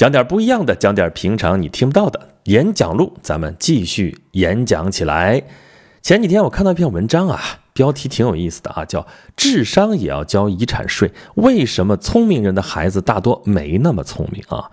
讲点不一样的，讲点平常你听不到的演讲录，咱们继续演讲起来。前几天我看到一篇文章啊，标题挺有意思的啊，叫“智商也要交遗产税”，为什么聪明人的孩子大多没那么聪明啊？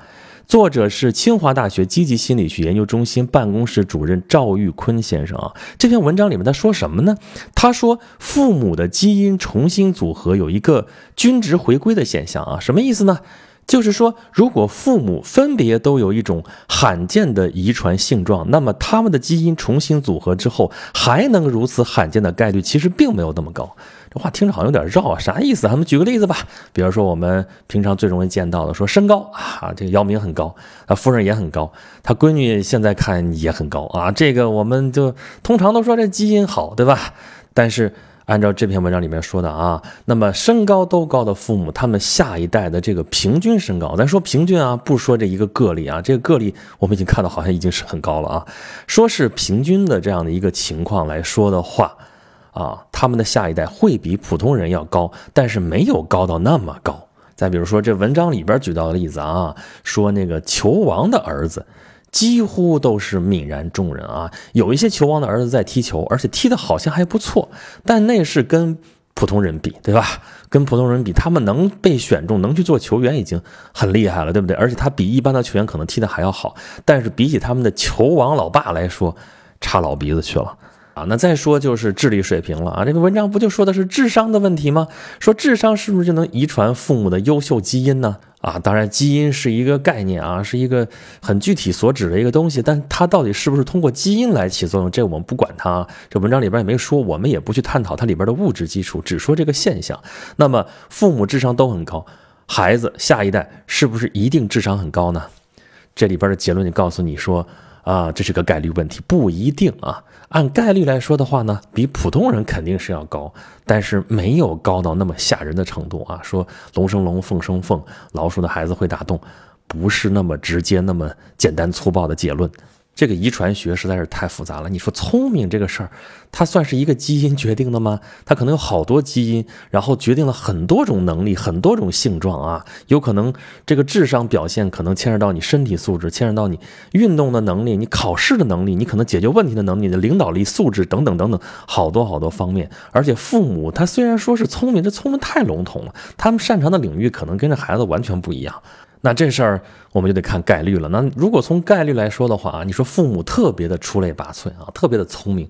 作者是清华大学积极心理学研究中心办公室主任赵玉坤先生啊。这篇文章里面他说什么呢？他说父母的基因重新组合有一个均值回归的现象啊，什么意思呢？就是说，如果父母分别都有一种罕见的遗传性状，那么他们的基因重新组合之后，还能如此罕见的概率，其实并没有那么高。这话听着好像有点绕啊，啥意思？咱们举个例子吧，比如说我们平常最容易见到的，说身高啊，这个姚明很高，他夫人也很高，他闺女现在看也很高啊，这个我们就通常都说这基因好，对吧？但是。按照这篇文章里面说的啊，那么身高都高的父母，他们下一代的这个平均身高，咱说平均啊，不说这一个个例啊，这个个例我们已经看到好像已经是很高了啊。说是平均的这样的一个情况来说的话，啊，他们的下一代会比普通人要高，但是没有高到那么高。再比如说这文章里边举到的例子啊，说那个球王的儿子。几乎都是泯然众人啊！有一些球王的儿子在踢球，而且踢的好像还不错，但那是跟普通人比，对吧？跟普通人比，他们能被选中，能去做球员，已经很厉害了，对不对？而且他比一般的球员可能踢得还要好，但是比起他们的球王老爸来说，差老鼻子去了啊！那再说就是智力水平了啊！这个文章不就说的是智商的问题吗？说智商是不是就能遗传父母的优秀基因呢？啊，当然，基因是一个概念啊，是一个很具体所指的一个东西，但它到底是不是通过基因来起作用，这我们不管它。这文章里边也没说，我们也不去探讨它里边的物质基础，只说这个现象。那么，父母智商都很高，孩子下一代是不是一定智商很高呢？这里边的结论就告诉你说。啊，这是个概率问题，不一定啊。按概率来说的话呢，比普通人肯定是要高，但是没有高到那么吓人的程度啊。说龙生龙，凤生凤，老鼠的孩子会打洞，不是那么直接、那么简单粗暴的结论。这个遗传学实在是太复杂了。你说聪明这个事儿，它算是一个基因决定的吗？它可能有好多基因，然后决定了很多种能力、很多种性状啊。有可能这个智商表现可能牵扯到你身体素质，牵扯到你运动的能力、你考试的能力、你可能解决问题的能力、你的领导力素质等等等等，好多好多方面。而且父母他虽然说是聪明，这聪明太笼统了，他们擅长的领域可能跟这孩子完全不一样。那这事儿我们就得看概率了。那如果从概率来说的话啊，你说父母特别的出类拔萃啊，特别的聪明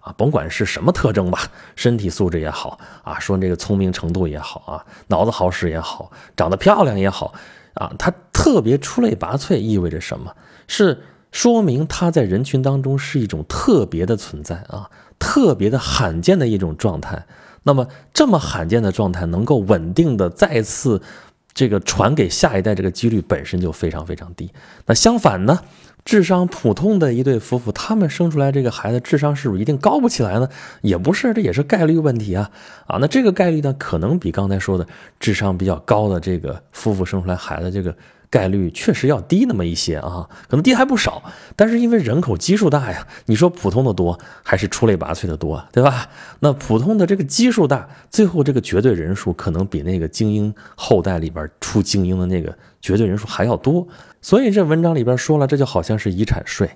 啊，甭管是什么特征吧，身体素质也好啊，说这个聪明程度也好啊，脑子好使也好，长得漂亮也好啊，他特别出类拔萃意味着什么？是说明他在人群当中是一种特别的存在啊，特别的罕见的一种状态。那么这么罕见的状态能够稳定的再次。这个传给下一代这个几率本身就非常非常低。那相反呢，智商普通的一对夫妇，他们生出来这个孩子智商是不是一定高不起来呢？也不是，这也是概率问题啊啊！那这个概率呢，可能比刚才说的智商比较高的这个夫妇生出来孩子这个。概率确实要低那么一些啊，可能低还不少，但是因为人口基数大呀，你说普通的多还是出类拔萃的多，对吧？那普通的这个基数大，最后这个绝对人数可能比那个精英后代里边出精英的那个绝对人数还要多，所以这文章里边说了，这就好像是遗产税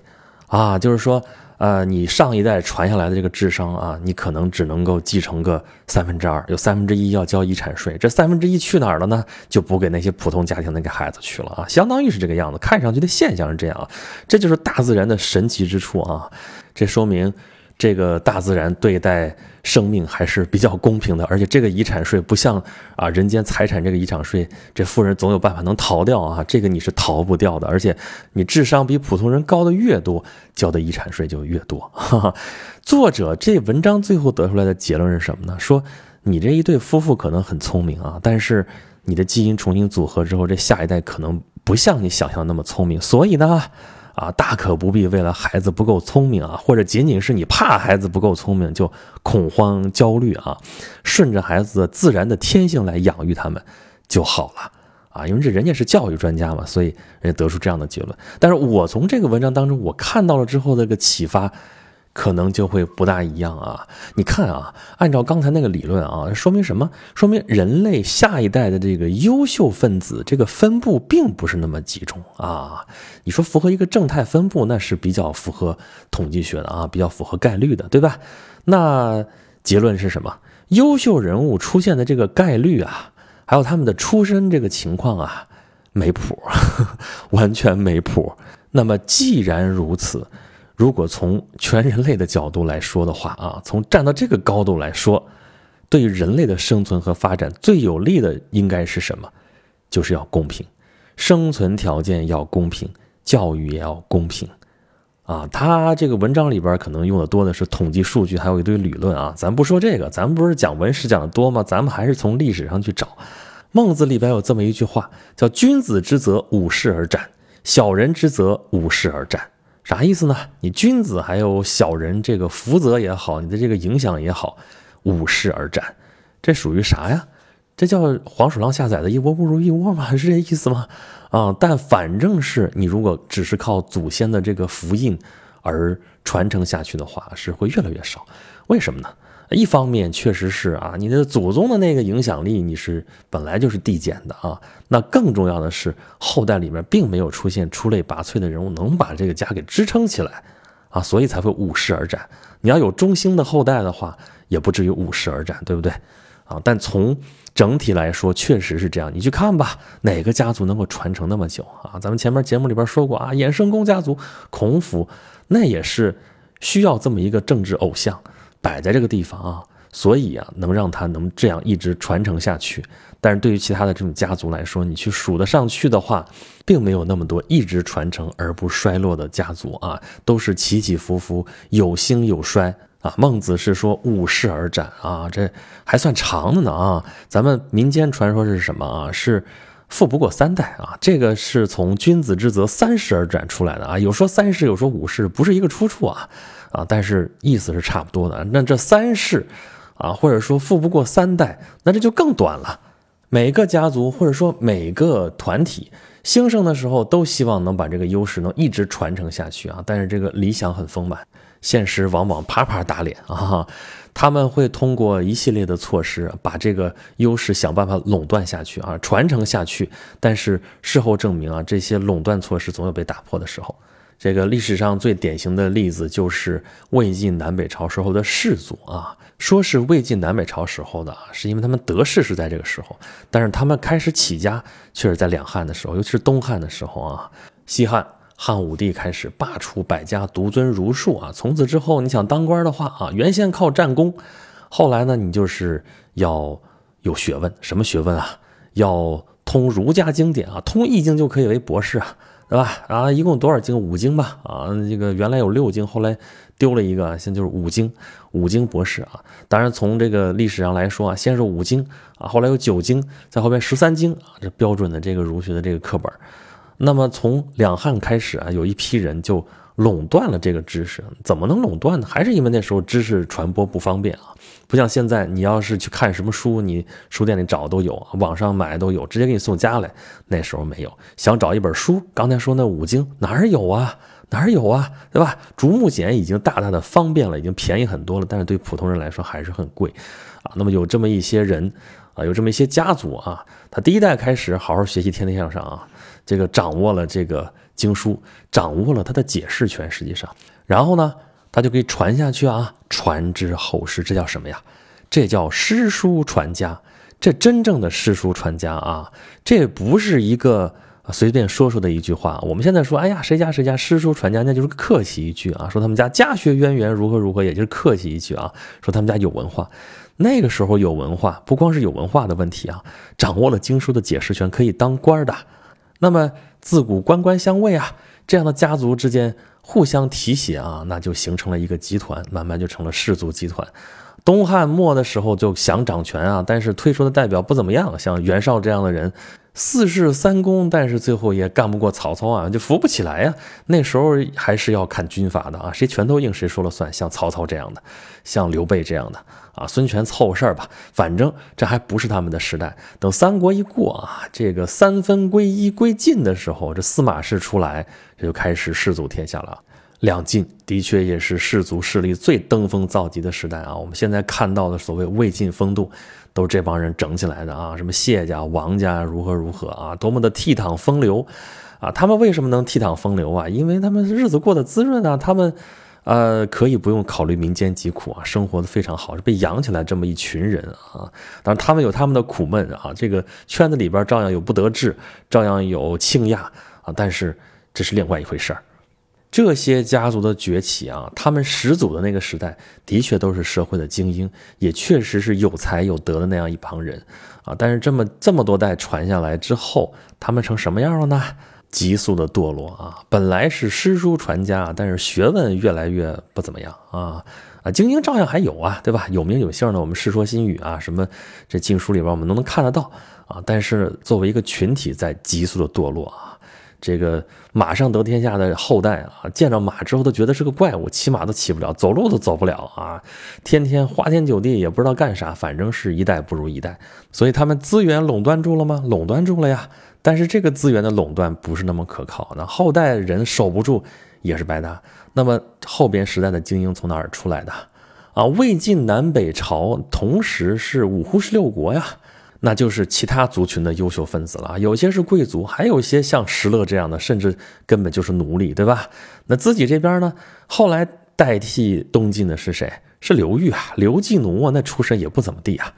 啊，就是说。呃，你上一代传下来的这个智商啊，你可能只能够继承个三分之二，有三分之一要交遗产税，这三分之一去哪儿了呢？就补给那些普通家庭那个孩子去了啊，相当于是这个样子，看上去的现象是这样，这就是大自然的神奇之处啊，这说明。这个大自然对待生命还是比较公平的，而且这个遗产税不像啊人间财产这个遗产税，这富人总有办法能逃掉啊，这个你是逃不掉的。而且你智商比普通人高的越多，交的遗产税就越多。作者这文章最后得出来的结论是什么呢？说你这一对夫妇可能很聪明啊，但是你的基因重新组合之后，这下一代可能不像你想象那么聪明，所以呢。啊，大可不必为了孩子不够聪明啊，或者仅仅是你怕孩子不够聪明就恐慌焦虑啊，顺着孩子自然的天性来养育他们就好了啊，因为这人家是教育专家嘛，所以人家得出这样的结论。但是我从这个文章当中我看到了之后的个启发，可能就会不大一样啊！你看啊，按照刚才那个理论啊，说明什么？说明人类下一代的这个优秀分子这个分布并不是那么集中啊。你说符合一个正态分布，那是比较符合统计学的啊，比较符合概率的，对吧？那结论是什么？优秀人物出现的这个概率啊，还有他们的出身这个情况啊，没谱，完全没谱。那么既然如此。如果从全人类的角度来说的话啊，从站到这个高度来说，对于人类的生存和发展最有利的应该是什么？就是要公平，生存条件要公平，教育也要公平，啊，他这个文章里边可能用的多的是统计数据，还有一堆理论啊，咱不说这个，咱们不是讲文史讲的多吗？咱们还是从历史上去找。孟子里边有这么一句话，叫“君子之泽，五世而战；小人之泽，五世而战。”啥意思呢？你君子还有小人，这个福泽也好，你的这个影响也好，五世而战，这属于啥呀？这叫黄鼠狼下崽的一窝不如一窝吗？是这意思吗？啊，但反正是你如果只是靠祖先的这个福印而传承下去的话，是会越来越少。为什么呢？一方面确实是啊，你的祖宗的那个影响力你是本来就是递减的啊。那更重要的是，后代里面并没有出现出类拔萃的人物能把这个家给支撑起来啊，所以才会五世而战。你要有中兴的后代的话，也不至于五世而战，对不对？啊，但从整体来说，确实是这样。你去看吧，哪个家族能够传承那么久啊？咱们前面节目里边说过啊，衍生公家族孔府，那也是需要这么一个政治偶像。摆在这个地方啊，所以啊，能让他能这样一直传承下去。但是对于其他的这种家族来说，你去数得上去的话，并没有那么多一直传承而不衰落的家族啊，都是起起伏伏，有兴有衰啊。孟子是说五世而斩啊，这还算长的呢啊。咱们民间传说是什么啊？是富不过三代啊，这个是从君子之泽三世而斩出来的啊。有说三世，有说五世，不是一个出处啊。啊，但是意思是差不多的。那这三世，啊，或者说富不过三代，那这就更短了。每个家族或者说每个团体兴盛的时候，都希望能把这个优势能一直传承下去啊。但是这个理想很丰满，现实往往啪啪打脸啊。他们会通过一系列的措施，把这个优势想办法垄断下去啊，传承下去。但是事后证明啊，这些垄断措施总有被打破的时候。这个历史上最典型的例子就是魏晋南北朝时候的士族啊，说是魏晋南北朝时候的啊，是因为他们得势是在这个时候，但是他们开始起家却是在两汉的时候，尤其是东汉的时候啊。西汉汉武帝开始罢黜百家，独尊儒术啊，从此之后你想当官的话啊，原先靠战功，后来呢，你就是要有学问，什么学问啊？要通儒家经典啊，通易经就可以为博士啊。对吧？啊，一共多少经？五经吧。啊，这个原来有六经，后来丢了一个，现在就是五经。五经博士啊，当然从这个历史上来说啊，先是五经啊，后来有九经，在后边十三经啊，这标准的这个儒学的这个课本。那么从两汉开始啊，有一批人就。垄断了这个知识，怎么能垄断呢？还是因为那时候知识传播不方便啊，不像现在，你要是去看什么书，你书店里找都有，网上买都有，直接给你送家来。那时候没有，想找一本书，刚才说那五经哪儿有啊？哪儿有啊？对吧？竹木简已经大大的方便了，已经便宜很多了，但是对普通人来说还是很贵啊。那么有这么一些人啊，有这么一些家族啊，他第一代开始好好学习，天天向上啊，这个掌握了这个。经书掌握了他的解释权，实际上，然后呢，他就可以传下去啊，传之后世，这叫什么呀？这叫诗书传家。这真正的诗书传家啊，这不是一个随便说说的一句话。我们现在说，哎呀，谁家谁家诗书传家，那就是客气一句啊，说他们家家学渊源，如何如何，也就是客气一句啊，说他们家有文化。那个时候有文化，不光是有文化的问题啊，掌握了经书的解释权，可以当官的。那么。自古官官相卫啊，这样的家族之间互相提携啊，那就形成了一个集团，慢慢就成了氏族集团。东汉末的时候就想掌权啊，但是推出的代表不怎么样，像袁绍这样的人。四世三公，但是最后也干不过曹操啊，就扶不起来呀。那时候还是要看军阀的啊，谁拳头硬谁说了算。像曹操这样的，像刘备这样的啊，孙权凑合事儿吧，反正这还不是他们的时代。等三国一过啊，这个三分归一归晋的时候，这司马氏出来，这就开始世祖天下了。两晋的确也是士族势力最登峰造极的时代啊！我们现在看到的所谓魏晋风度，都是这帮人整起来的啊！什么谢家、王家如何如何啊，多么的倜傥风流啊！他们为什么能倜傥风流啊？因为他们日子过得滋润啊！他们，呃，可以不用考虑民间疾苦啊，生活的非常好，是被养起来这么一群人啊！当然，他们有他们的苦闷啊，这个圈子里边照样有不得志，照样有倾轧啊，但是这是另外一回事儿。这些家族的崛起啊，他们始祖的那个时代的确都是社会的精英，也确实是有才有德的那样一帮人啊。但是这么这么多代传下来之后，他们成什么样了呢？急速的堕落啊！本来是诗书传家，但是学问越来越不怎么样啊啊！精英照样还有啊，对吧？有名有姓的，我们《世说新语》啊，什么这禁书里边我们都能看得到啊。但是作为一个群体，在急速的堕落啊。这个马上得天下的后代啊，见着马之后都觉得是个怪物，骑马都骑不了，走路都走不了啊！天天花天酒地，也不知道干啥，反正是一代不如一代。所以他们资源垄断住了吗？垄断住了呀。但是这个资源的垄断不是那么可靠，那后代人守不住也是白搭。那么后边时代的精英从哪儿出来的？啊，魏晋南北朝同时是五胡十六国呀。那就是其他族群的优秀分子了，有些是贵族，还有一些像石勒这样的，甚至根本就是奴隶，对吧？那自己这边呢，后来代替东晋的是谁？是刘裕啊，刘季奴啊，那出身也不怎么地啊。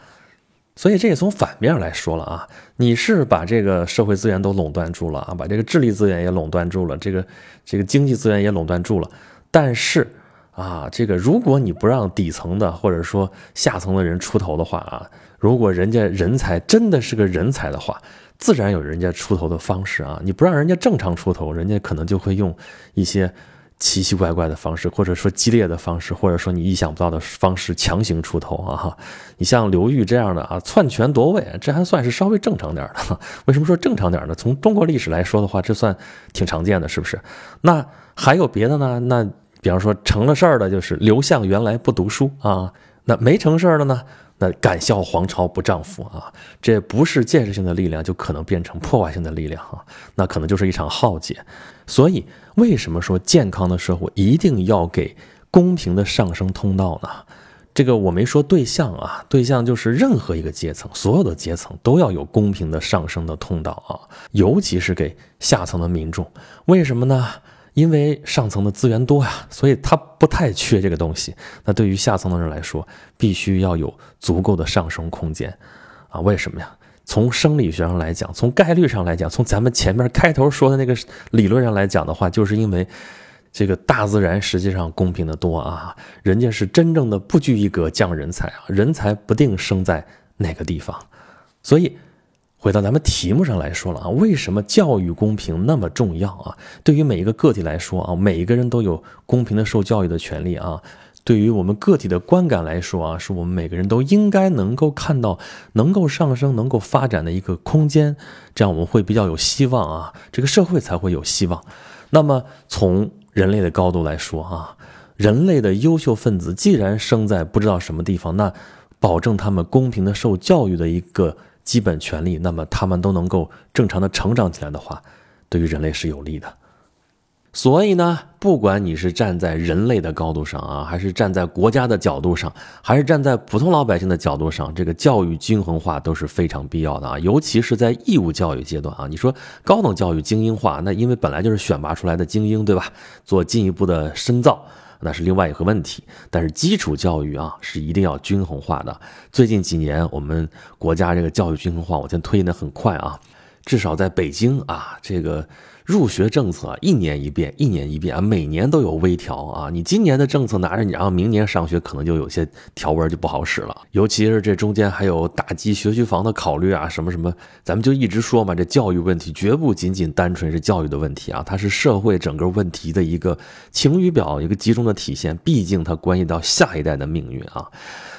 所以这也从反面来说了啊，你是把这个社会资源都垄断住了啊，把这个智力资源也垄断住了，这个这个经济资源也垄断住了，但是啊，这个如果你不让底层的或者说下层的人出头的话啊。如果人家人才真的是个人才的话，自然有人家出头的方式啊！你不让人家正常出头，人家可能就会用一些奇奇怪怪的方式，或者说激烈的方式，或者说你意想不到的方式强行出头啊！哈，你像刘裕这样的啊，篡权夺位，这还算是稍微正常点的。为什么说正常点呢？从中国历史来说的话，这算挺常见的，是不是？那还有别的呢？那比方说成了事儿的，就是刘向原来不读书啊，那没成事儿的呢？那敢笑皇朝不丈夫啊，这不是建设性的力量，就可能变成破坏性的力量啊，那可能就是一场浩劫。所以，为什么说健康的社会一定要给公平的上升通道呢？这个我没说对象啊，对象就是任何一个阶层，所有的阶层都要有公平的上升的通道啊，尤其是给下层的民众，为什么呢？因为上层的资源多呀，所以他不太缺这个东西。那对于下层的人来说，必须要有足够的上升空间，啊，为什么呀？从生理学上来讲，从概率上来讲，从咱们前面开头说的那个理论上来讲的话，就是因为这个大自然实际上公平的多啊，人家是真正的不拘一格降人才啊，人才不定生在哪个地方，所以。回到咱们题目上来说了啊，为什么教育公平那么重要啊？对于每一个个体来说啊，每一个人都有公平的受教育的权利啊。对于我们个体的观感来说啊，是我们每个人都应该能够看到能够上升、能够发展的一个空间，这样我们会比较有希望啊，这个社会才会有希望。那么从人类的高度来说啊，人类的优秀分子既然生在不知道什么地方，那保证他们公平的受教育的一个。基本权利，那么他们都能够正常的成长起来的话，对于人类是有利的。所以呢，不管你是站在人类的高度上啊，还是站在国家的角度上，还是站在普通老百姓的角度上，这个教育均衡化都是非常必要的啊。尤其是在义务教育阶段啊，你说高等教育精英化，那因为本来就是选拔出来的精英，对吧？做进一步的深造。那是另外一个问题，但是基础教育啊是一定要均衡化的。最近几年，我们国家这个教育均衡化，我觉推进的很快啊，至少在北京啊，这个。入学政策一年一变，一年一变啊，每年都有微调啊。你今年的政策拿着你，然后明年上学可能就有些条文就不好使了。尤其是这中间还有打击学区房的考虑啊，什么什么，咱们就一直说嘛，这教育问题绝不仅仅单纯是教育的问题啊，它是社会整个问题的一个晴雨表，一个集中的体现。毕竟它关系到下一代的命运啊。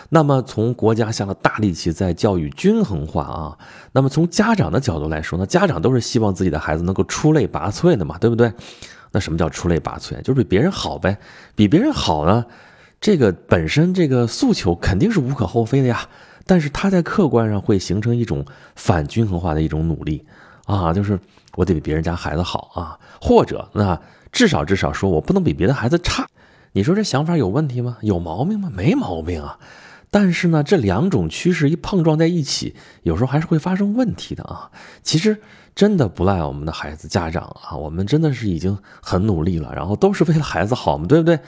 那么从国家下了大力气在教育均衡化啊，那么从家长的角度来说呢，家长都是希望自己的孩子能够出类拔萃的嘛，对不对？那什么叫出类拔萃？就是比别人好呗，比别人好呢，这个本身这个诉求肯定是无可厚非的呀。但是他在客观上会形成一种反均衡化的一种努力啊，就是我得比别人家孩子好啊，或者那。至少至少说我不能比别的孩子差。你说这想法有问题吗？有毛病吗？没毛病啊。但是呢，这两种趋势一碰撞在一起，有时候还是会发生问题的啊。其实真的不赖我们的孩子家长啊，我们真的是已经很努力了，然后都是为了孩子好嘛，对不对？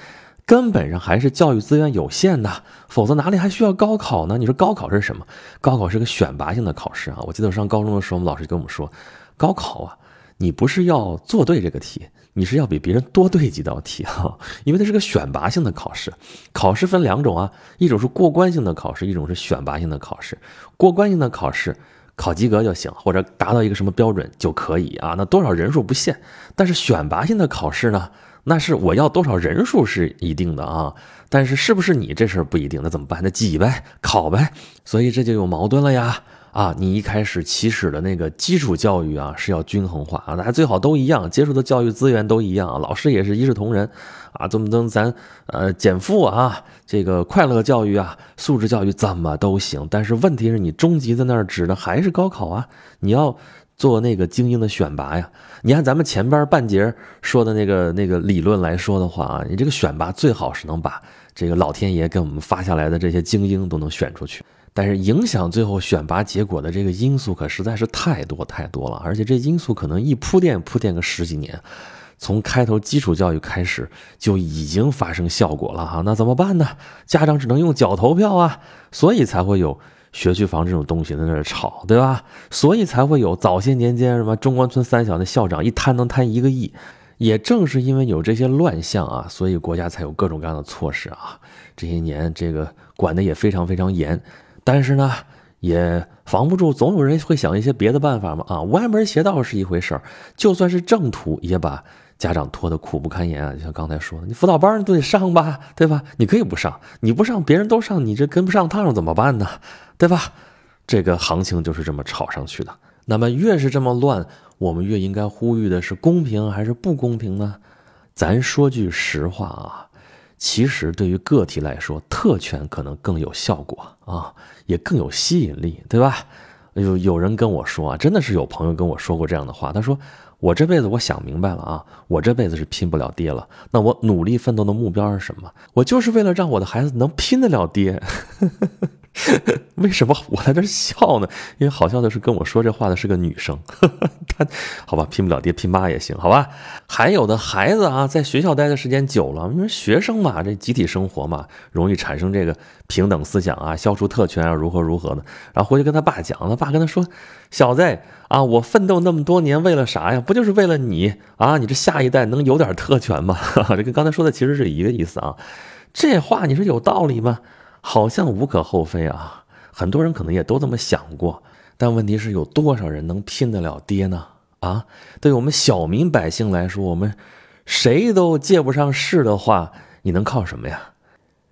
根本上还是教育资源有限的，否则哪里还需要高考呢？你说高考是什么？高考是个选拔性的考试啊。我记得我上高中的时候，我们老师跟我们说，高考啊，你不是要做对这个题。你是要比别人多对几道题哈，因为它是个选拔性的考试。考试分两种啊，一种是过关性的考试，一种是选拔性的考试。过关性的考试考及格就行，或者达到一个什么标准就可以啊，那多少人数不限。但是选拔性的考试呢，那是我要多少人数是一定的啊，但是是不是你这事儿不一定，那怎么办？那挤呗，考呗。所以这就有矛盾了呀。啊，你一开始起始的那个基础教育啊，是要均衡化啊，大家最好都一样，接触的教育资源都一样，老师也是一视同仁，啊，怎么能咱呃减负啊，这个快乐教育啊，素质教育怎么都行，但是问题是你终极在那儿指的还是高考啊，你要做那个精英的选拔呀，你按咱们前边半截说的那个那个理论来说的话啊，你这个选拔最好是能把这个老天爷给我们发下来的这些精英都能选出去。但是影响最后选拔结果的这个因素可实在是太多太多了，而且这因素可能一铺垫铺垫个十几年，从开头基础教育开始就已经发生效果了哈。那怎么办呢？家长只能用脚投票啊，所以才会有学区房这种东西在那儿炒，对吧？所以才会有早些年间什么中关村三小那校长一贪能贪一个亿，也正是因为有这些乱象啊，所以国家才有各种各样的措施啊。这些年这个管的也非常非常严。但是呢，也防不住，总有人会想一些别的办法嘛。啊，歪门邪道是一回事儿，就算是正途，也把家长拖得苦不堪言啊。就像刚才说的，你辅导班都得上吧，对吧？你可以不上，你不上，别人都上，你这跟不上趟怎么办呢？对吧？这个行情就是这么炒上去的。那么越是这么乱，我们越应该呼吁的是公平还是不公平呢？咱说句实话啊。其实对于个体来说，特权可能更有效果啊，也更有吸引力，对吧？有有人跟我说啊，真的是有朋友跟我说过这样的话，他说：“我这辈子我想明白了啊，我这辈子是拼不了爹了。那我努力奋斗的目标是什么？我就是为了让我的孩子能拼得了爹。” 为什么我在这笑呢？因为好笑的是，跟我说这话的是个女生。她好吧，拼不了爹，拼妈也行，好吧。还有的孩子啊，在学校待的时间久了，因为学生嘛，这集体生活嘛，容易产生这个平等思想啊，消除特权啊，如何如何的。然后回去跟他爸讲，他爸跟他说：“小子啊，我奋斗那么多年，为了啥呀？不就是为了你啊？你这下一代能有点特权吗？” 这跟刚才说的其实是一个意思啊。这话你说有道理吗？好像无可厚非啊，很多人可能也都这么想过，但问题是有多少人能拼得了爹呢？啊，对我们小民百姓来说，我们谁都借不上势的话，你能靠什么呀？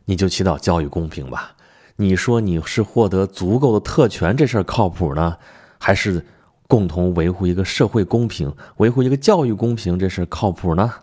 你就祈祷教育公平吧。你说你是获得足够的特权这事儿靠谱呢，还是共同维护一个社会公平、维护一个教育公平这事儿靠谱呢？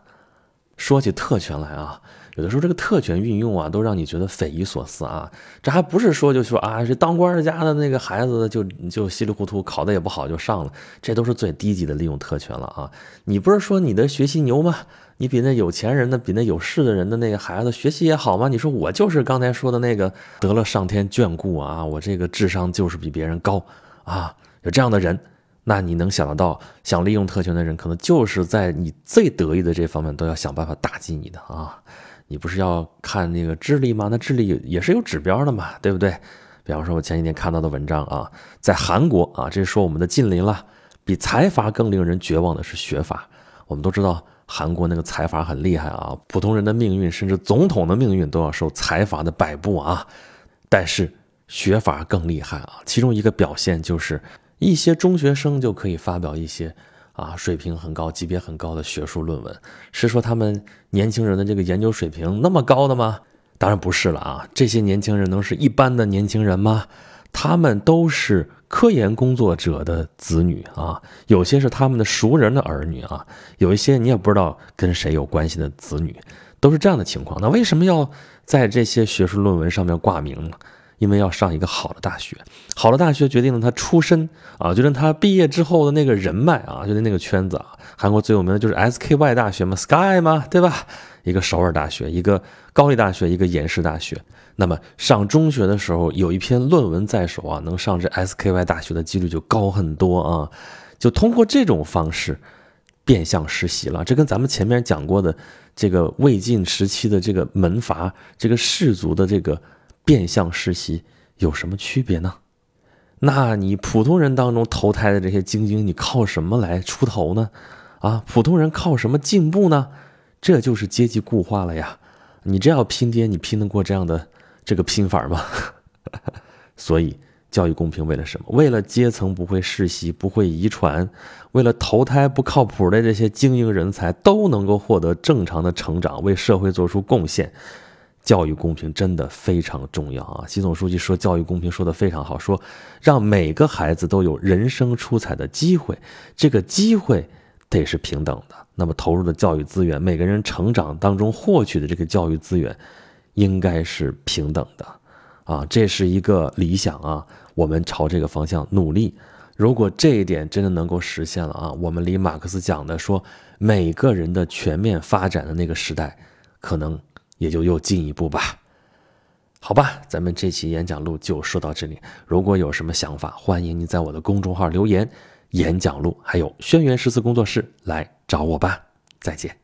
说起特权来啊。有的时候这个特权运用啊，都让你觉得匪夷所思啊！这还不是说就说啊，这当官家的那个孩子就就稀里糊涂考的也不好就上了，这都是最低级的利用特权了啊！你不是说你的学习牛吗？你比那有钱人的、比那有势的人的那个孩子学习也好吗？你说我就是刚才说的那个得了上天眷顾啊，我这个智商就是比别人高啊！有这样的人，那你能想得到想利用特权的人，可能就是在你最得意的这方面都要想办法打击你的啊！你不是要看那个智力吗？那智力也是有指标的嘛，对不对？比方说，我前几天看到的文章啊，在韩国啊，这是说我们的近邻了。比财阀更令人绝望的是学阀。我们都知道，韩国那个财阀很厉害啊，普通人的命运，甚至总统的命运都要受财阀的摆布啊。但是学阀更厉害啊，其中一个表现就是一些中学生就可以发表一些。啊，水平很高、级别很高的学术论文，是说他们年轻人的这个研究水平那么高的吗？当然不是了啊！这些年轻人能是一般的年轻人吗？他们都是科研工作者的子女啊，有些是他们的熟人的儿女啊，有一些你也不知道跟谁有关系的子女，都是这样的情况。那为什么要在这些学术论文上面挂名呢？因为要上一个好的大学，好的大学决定了他出身啊，决定他毕业之后的那个人脉啊，决定那个圈子啊。韩国最有名的就是 SKY 大学嘛，Sky 嘛，对吧？一个首尔大学，一个高丽大学，一个延世大学。那么上中学的时候有一篇论文在手啊，能上这 SKY 大学的几率就高很多啊。就通过这种方式变相实习了，这跟咱们前面讲过的这个魏晋时期的这个门阀、这个士族的这个变相实习有什么区别呢？那你普通人当中投胎的这些精英，你靠什么来出头呢？啊，普通人靠什么进步呢？这就是阶级固化了呀！你这要拼爹，你拼得过这样的这个拼法吗？所以。教育公平为了什么？为了阶层不会世袭、不会遗传，为了投胎不靠谱的这些精英人才都能够获得正常的成长，为社会做出贡献。教育公平真的非常重要啊！习总书记说教育公平说的非常好，说让每个孩子都有人生出彩的机会，这个机会得是平等的。那么投入的教育资源，每个人成长当中获取的这个教育资源，应该是平等的。啊，这是一个理想啊，我们朝这个方向努力。如果这一点真的能够实现了啊，我们离马克思讲的说每个人的全面发展的那个时代，可能也就又进一步吧。好吧，咱们这期演讲录就说到这里。如果有什么想法，欢迎你在我的公众号留言，演讲录还有轩辕十四工作室来找我吧。再见。